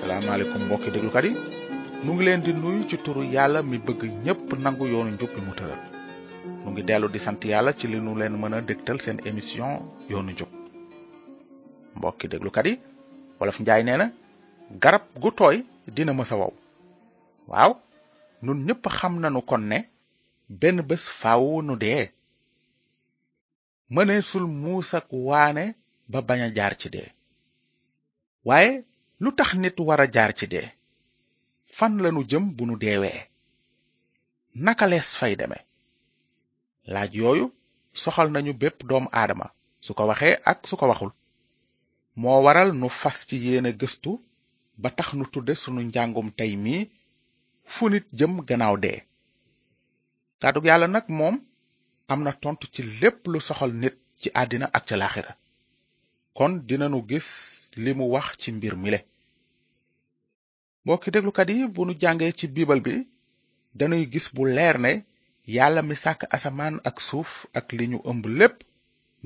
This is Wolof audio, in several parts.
salaamaaleykum mbokki déglukat yi nu ngi leen di nuyu ci turu yàlla mi bëgg ñépp nangu yoonu njub bi mu tëral nu ngi dellu di sant yàlla ci li nu leen mën a dégtal seen émission yoonu njub mbokki déglukat yi wolof njaay nee na garab gu tooy dina mës a wow waaw nun ñépp xam nanu kon ne benn bés faaw nu dee mëneesul muus ak waane ba bañ a jaar ci dee waaye lu tax nit war a jaar ci dee fan lanu jëm bu nu deewee naka lees fay deme laaj yooyu soxal nañu bépp doomu aadama su ko waxee ak su ko waxul moo waral nu fas ci yéene gëstu ba tax nu tudde sunu njàngum tey mii fu nit jëm gannaaw dee kàddug yàlla nag moom am na tontu ci lépp lu soxal nit ci àddina ak ca laaxira kon dinanu gis li mu wax ci mbir mile mbokki déglukat yi bu nu jàngee ci biibal bi dañuy gis bu leer ne yàlla mi sàkk asamaan ak suuf ak li ñu ëmb lépp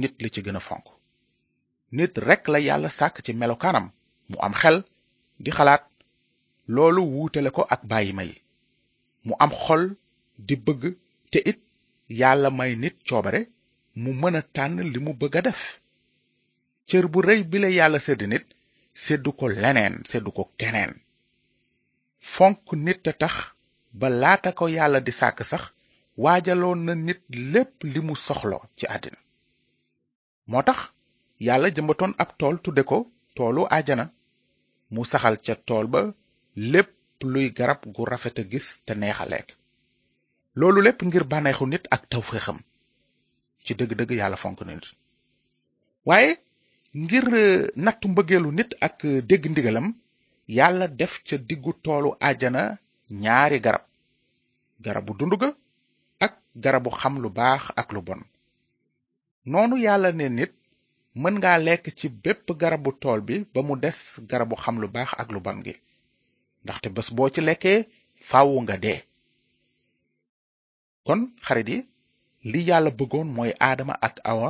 nit li ci gën a fonk nit rekk la yàlla sàkk ci melokaanam mu am xel di xalaat loolu wuutale ko ak bàyyi ma yi mu am xol di bëgg te it yàlla may nit coobare mu mën a tànn li mu bëgg a def cër bu rëy bi la yàlla sédd nit séddu ko leneen séddu ko keneen fonk nit a tax ba laata ko yàlla di sàkk sax waajaloon na nit lépp li mu soxlo ci àddina moo tax yàlla jëmbatoon ab tool tudde ko toolu ajana mu saxal ca tool ba lépp luy garab gu rafet a gis te neex a lekk loolu lépp ngir bànneexu nit ak tawféexam ci dëgg-dëgg yàlla fonk na nit waaye ngir euh, nattu mbëggeelu nit ak euh, dégg ndigalam yàlla def ca diggu toolu àjjana ñaari garab garabu dund ga ak garabu xam lu baax ak lu bon noonu yàlla ne nit mën nga lekk ci bépp garabu tool bi ba mu des garabu xam lu baax ak lu bon gi ndaxte bés boo ci lekkee fàww nga dee kon xarit yi li yàlla bëggoon mooy aadama ak awa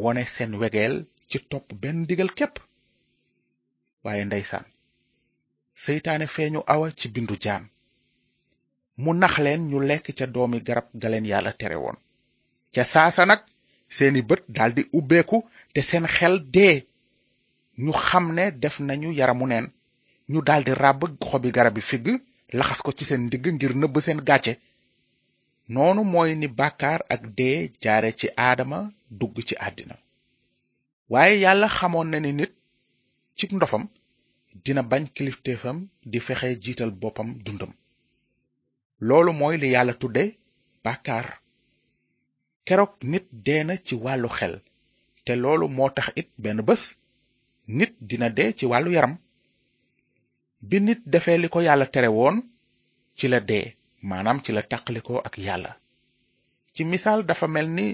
wone seen wegeel ci topp benn digal képp waaye ndeysaan seytaane feeñu awa ci bindu jaan mu nax leen ñu lekk ca doomi garab ga leen yàlla tere woon ca saasa nag seeni bët daldi ubbeeku te seen xel dee ñu xam ne def nañu yaramu neen ñu daldi ràbb xobi garabi figg laxas ko ci seen ndigg ngir nëbb seen gàcce noonu mooy ni bàkkaar ak dee jaare ci aadama dugg ci àddina waaye yàlla xamoon na ni nit ci ndofam dina bañ kilifteefam di fexe jiital boppam dundam loolu mooy li yàlla tudde bàkkaar keroog nit dee na ci wàllu xel te loolu moo tax it benn bés nit dina dee ci wàllu yaram bi nit defee li ko yàlla tere woon ci la dee maanaam ci la tàqalikoo ak yàlla ci misaal dafa mel ni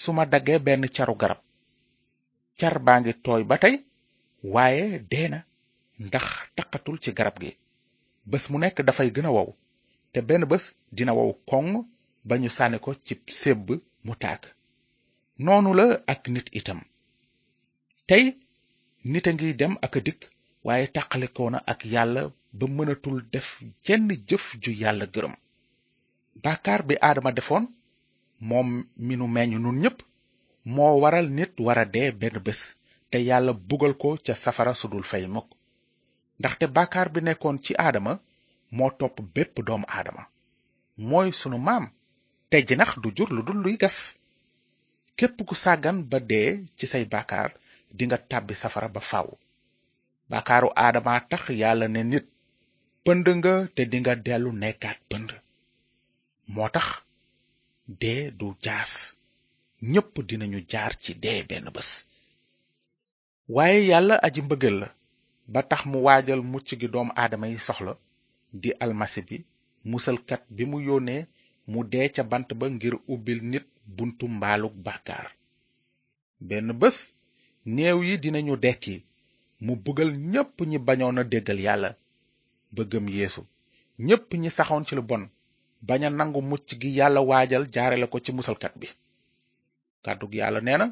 su ma daggee benn caru garab car baa ngi tooy ba tey waaye dee na ndax taqatul ci garab gi bés mu nekk dafay gën a wow te benn bés dina wow koŋ ba ñu sànni ko ci sébb mu tàkk noonu la ak nit itam tey nit a ngi dem ak a dikk waaye tàqalikoo na ak yàlla ba mënatul def jenn jëf ju yàlla gërëm bàkkaar bi aadama defoon moom mi nu meññ nun ñépp moo waral nit war a dee benn bés te yàlla bugal ko ca safara su dul fay mukk ndaxte bàkkaar bi nekkoon ci aadama moo topp bépp doomu aadama mooy sunu maam te jinax du jur lu dul luy gas képp ku sàggan ba dee ci say bàkkaar dinga tàbbi safara ba faaw bàkkaaru aadama tax yàlla ne nit pënd nga te dinga dellu nekkaat pënd moo tax dee du jaas ñépp dinañu jaar ci dee benn bés waaye yàlla aji mbëggal la ba tax mu waajal mucc gi doom aadama yi soxla di almasi bi musalkat bi mu yónnee mu dee ca bant ba ngir ubbil nit buntu mbaalug bàkkaar benn bés néew yi dinañu dekki mu bëggal ñépp ñi bañoon a déggal yàlla bëggam yéesu ñépp ñi saxoon ci lu bon bañ a nangu mucc gi yàlla waajal jaarale ko ci musalkat bi kàddug yàlla nee na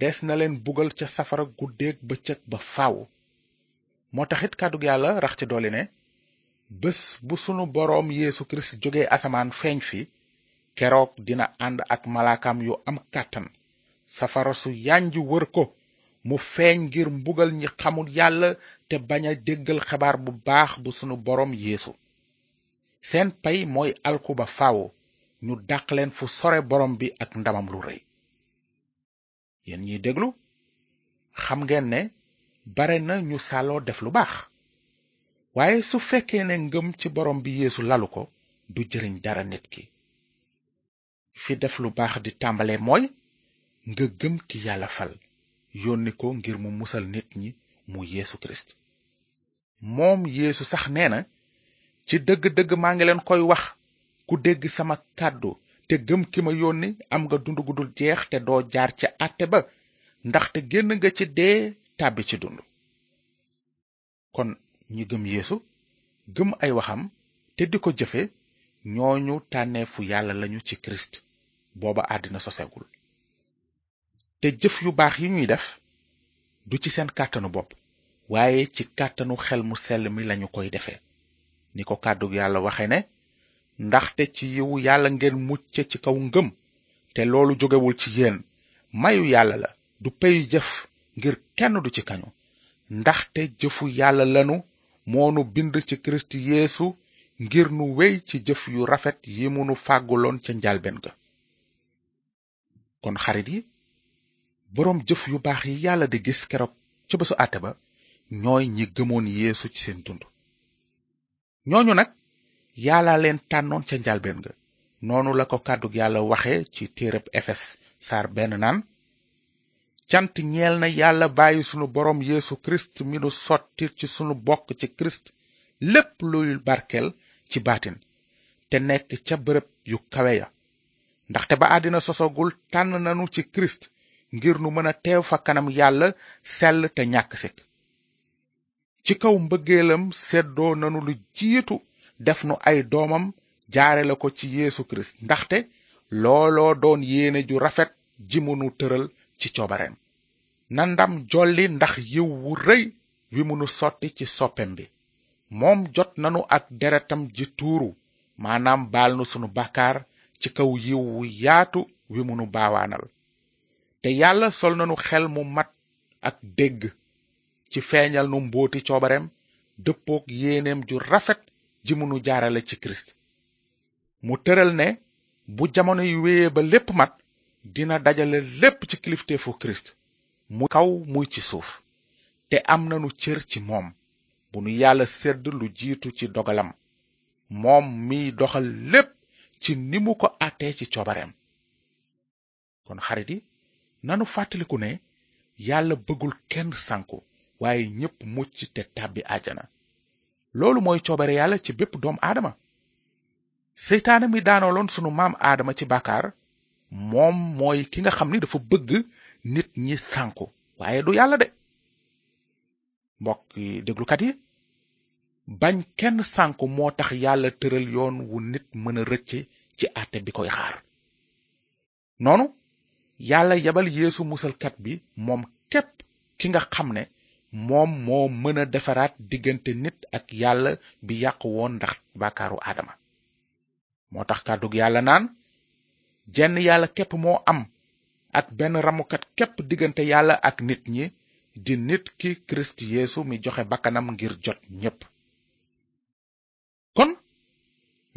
des na leen bugal ca safara guddeeg bëccëg ba faaw moo taxit kàddug yàlla rax ci dolli ne bés bu sunu boroom yéesu Kirist jóge asamaan feeñ fi keroog dina ànd ak malaakam yu am kàttan safara su yànj wër ko mu feeñ ngir mbugal ñi xamul yàlla te bañ a déggal xabaar bu baax bu sunu boroom yéesu seen pay mooy alku ba faaw ñu dàq leen fu sore boroom bi ak ndamam lu rëy yéen ñiy déglu xam ngeen ne bare na ñu sàlloo def lu baax waaye su fekkee ne ngëm ci borom bi yéesu lalu ko du jëriñ dara nit ki fi def lu baax di tàmbale mooy nga gëm ki yàlla fal yónni ko ngir mu musal nit ñi mu Yeesu Kirist moom yéesu sax nee na ci dëgg-dëgg maa ngi leen koy wax ku dégg sama kàddu te gëm ki ma yónni am nga dund gu dul jeex te doo jaar ca àtte ba ndaxte génn nga ci dee tàbbi ci dund kon ñi gëm yéesu gëm ay waxam te di ko jëfe ñooñu tànneefu yàlla lañu ci kirist booba àddina sosegul te jëf yu baax yi ñuy def du ci seen kàttanu bopp waaye ci kàttanu xel mu sell mi lañu koy defe ni ko kàddu yàlla waxe ne ndaxte ci yiwu yàlla ngeen mucce ci kaw ngëm te loolu jógewul ci yéen mayu yàlla la du peyu jëf ngir kenn du ci kañu ndaxte jëfu yàlla lanu moonu bind ci kirist yeesu ngir nu wéy ci jëf yu rafet yi mu nu fàgguloon ca njalbeen ga kon xarit yi boroom jëf yu baax yi yàlla di gis keroog ca bésu àtte ba ñooy ñi gëmoon yéesu ci seen dund ñooñu nag yàlla leen tànnoon ca njalbeen ga noonu la ko kàddu yàlla waxe ci téereb efes saar benn naan cant ñeel na yàlla bàyyi sunu boroom yéesu kirist mi nu sotti ci sunu bokk ci kirist lépp luy barkeel ci baatin te nekk ca bërëb yu kawe ya ndaxte ba àddina sosogul tànn nanu ci kirist ngir nu mën a teew fa kanam yàlla sell te ñàkk sikk ci kaw mbëggeelam seddoo nanu lu jiitu def nu ay doomam jaare la ko ci yeesu kirist ndaxte looloo doon yéene ju rafet ji mu nu tëral ci coobareem na ndam jolli ndax yiw wu rëy wi mu nu sotti ci soppem bi moom jot nanu ak deretam ji tuuru maanaam baal nu sunu bàkkaar ci kaw yiw wu yaatu wi mu nu baawaanal te yàlla sol nanu xel mu mat ak dégg ci feeñal nu mbooti coobareem dëppook yéeneem ju rafet ji mu nu jaarale ci kirist mu tëral ne bu jamono yi wéyee ba lépp mat dina dajale lépp ci kilifteefu kirist mu kaw muy ci suuf te am nanu cër ci moom bu nu yàlla sedd lu jiitu ci dogalam moom miy doxal lépp ci ni mu ko àttee ci coobareem kon xarit yi nanu fàttaliku ne yàlla bëggul kenn sànku waaye ñépp mucc te tàbbi àjjana loolu mooy coobare yàlla ci bépp doom aadama seytaane mi daanooloon sunu maam aadama ci bàkkaar moom mooy ki nga xam ni dafa bëgg nit ñi sànku waaye du yàlla de mbokki déglukat yi bañ kenn sànku moo tax yàlla tëral yoon wu nit mën a rëcc ci àtte bi koy xaar noonu yàlla yebal yéesu musalkat bi moom képp ki nga xam ne moom moo mën a defaraat diggante nit ak yàlla bi yàqu woon ndax bàkkaaru aadama moo tax kàddug yàlla naan jenn yàlla képp moo am ak benn ramukat képp diggante yàlla ak nit ñi di nit ki kirist yeesu mi joxe bakkanam ngir jot ñépp kon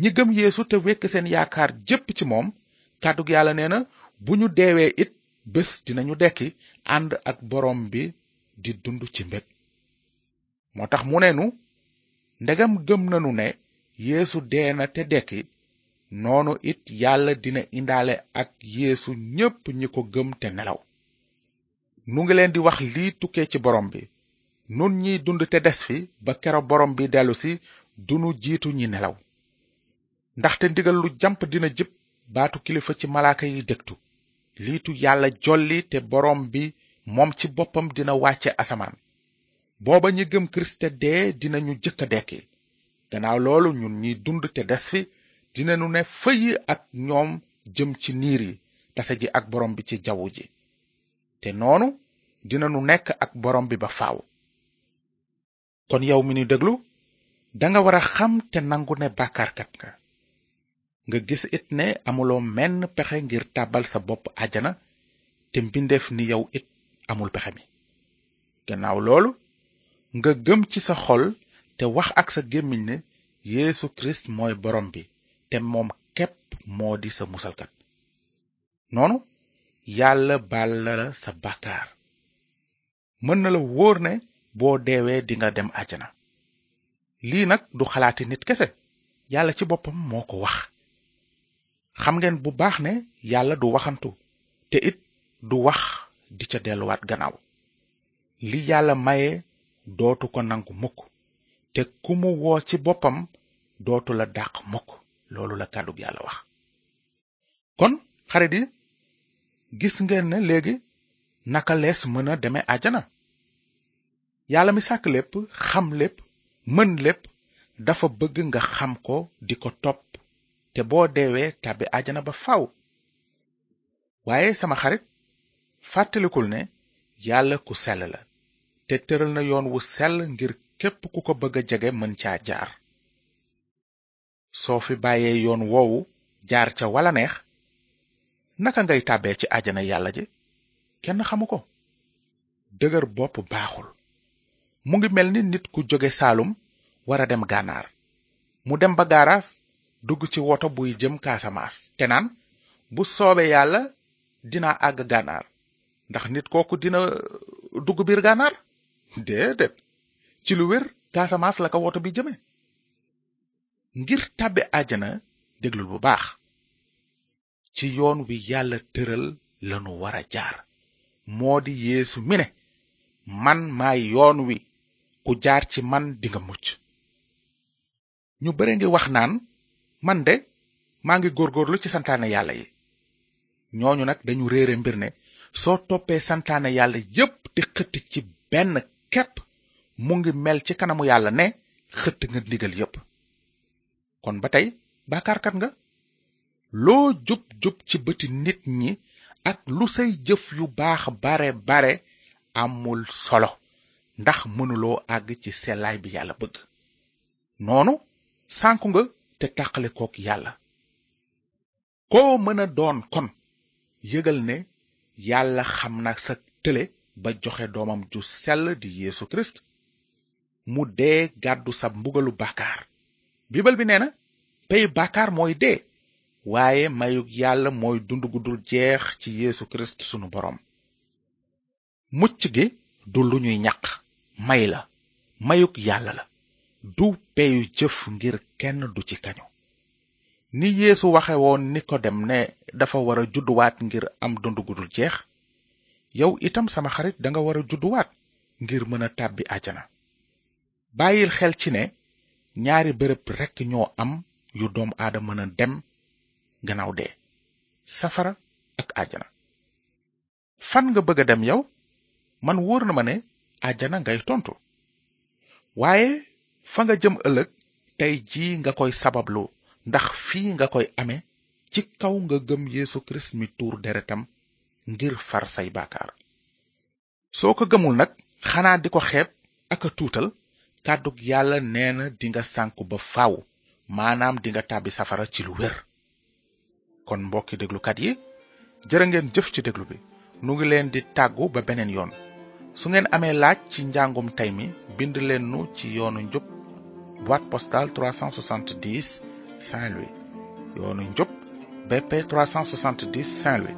ñi gëm yeesu te wekk seen yaakaar jépp ci moom kàddug yàlla nee na bu ñu deewee it bés dinañu dekki ànd ak boroom bi di dund ci mbég moo tax mu ne nu ndegam gëm nanu ne yéesu dee na te dekki noonu it yàlla dina indaale ak yéesu ñépp ñi ko gëm te nelaw nu ngi leen di wax lii tukkee ci borom bi nun ñiy dund te des fi ba kero borom bi dellusi dunu jiitu ñi nelaw ndaxte ndigal lu jamp dina jib baatu kilifa ci malaaka yi dégtu liitu yàlla jolli te boroom bi moom ci boppam dina wàcce asamaan booba ñi gëm kirist te dee dinañu jëkk a dekki gannaaw loolu ñun ñi dund te des fi dinañu ne fëy ak ñoom jëm ci niir yi tase ji ak borom bi ci jaww ji te noonu dinañu nekk ak borom bi ba faaw kon yow mi ni déglu danga war a xam te nangu ne bàkkaarkat nga nga gis it ne amuloo menn pexe ngir tàbbal sa bopp àjjana te mbindeef ni yow it amul pexe mi gannaaw loolu nga gëm ci sa xol te wax ak sa gémmiñ ne Yeesu Kirist mooy borom bi te moom képp moo di sa musalkat noonu yàlla baal la sa bàkkaar mën na la wóor ne boo deewee dinga dem àjjana lii nag du xalaati nit kese yàlla ci boppam moo ko wax xam ngeen bu baax ne yàlla du waxantu te it du wax di ca delluwaat gannaaw li yàlla maye dootu ko nangu mukk te ku mu woo ci boppam dootu la dàq mukk loolu la kàddug yàlla wax kon xarit yi gis ngeen ne léegi naka lees mën a deme àjjana yàlla mi sàkk lépp xam lépp mën lépp dafa bëgg nga xam ko di ko topp te boo deewee tàbbi àjjana ba faw waaye sama xarit fàttalikul ne yàlla ku sell la te tëral na yoon wu sell ngir képp ku ko bëgg a jege mën caa jaar soo fi bàyyee yoon woowu jaar ca wala neex naka ngay tàbbee ci àjjana yàlla ji kenn xamu ko dëgër bopp baaxul mu ngi mel ni nit ku jóge saalum war a dem gànnaar mu dem ba gaaraas dugg ci woto buy jëm kaasamaas te naan bu soobee yàlla dina àgg gànnaar ndax nit kooku dina uh, dugg biir gànnaar déedéet ci lu wér kaasamaas la ko woto bi jëme ngir tàbbi àjjana déglul bu baax ci yoon wi yàlla tëral lanu war a jaar moo di yeesu mi ne man maay yoon wi ku jaar ci man dinga mucc ñu bare ngi wax naan man de maa ngi góorgóorlu ci santaane yàlla yi ñooñu nag dañu réere mbir ne soo toppee santaane yàlla yépp te xëtt ci benn kepp mu ngi mel ci kanamu yàlla ne xëtt nga ndigal yépp kon ba tey baakaarkat nga loo jub jub ci bëti nit ñi ak lu say jëf yu baax bare bare amul solo ndax mënuloo àgg ci sellaay bi yàlla bëgg noonu sànku nga te tàqale kook yàlla koo mën a doon kon yëgal ne yàlla xam na sa tële ba joxe doomam ju sell di yeesu kirist mu dee gàddu sa mbugalu bàkkaar bibal bi nee na pey bàkkaar mooy dee waaye mayug yàlla mooy dund gu dul jeex ci yeesu kirist sunu boroom mucc gi du lu ñuy ñaq may la mayug yàlla la du peyu jëf ngir kenn du ci kañu ni yeesu waxe woon nikodem ne dafa war a judduwaat ngir am dund gu dul jeex yow itam sama xarit danga war a judduwaat ngir mën a tàbbi àjjana bàyyil xel ci ne ñaari bërëb rekk ñoo am yu doom aadama mën a dem gannaaw dee safara ak àjjana fan nga bëgg a dem yow man wóor na ma ne àjjana ngay tontu waaye fa nga jëm ëllëg tey jii nga koy sabablu ndax fii nga koy ame ci kaw nga gëm Yeesu Kirist mi tuur deretam ngir far say baakaar soo ko gëmul nag xanaa di ko xeeb ak a tuutal kàddug yàlla nee na dinga sànku ba faaw maanaam dinga tàbbi safara ci lu wér kon mbokki déglukat yi jërë ngeen jëf ci déglu bi nu ngi leen di tàggu ba beneen yoon su ngeen amee laaj ci njàngum tey mi bind leen nu ci yoonu njub boîte postale 370 Saint-Louis yoonu njub BP 370 Saint-Louis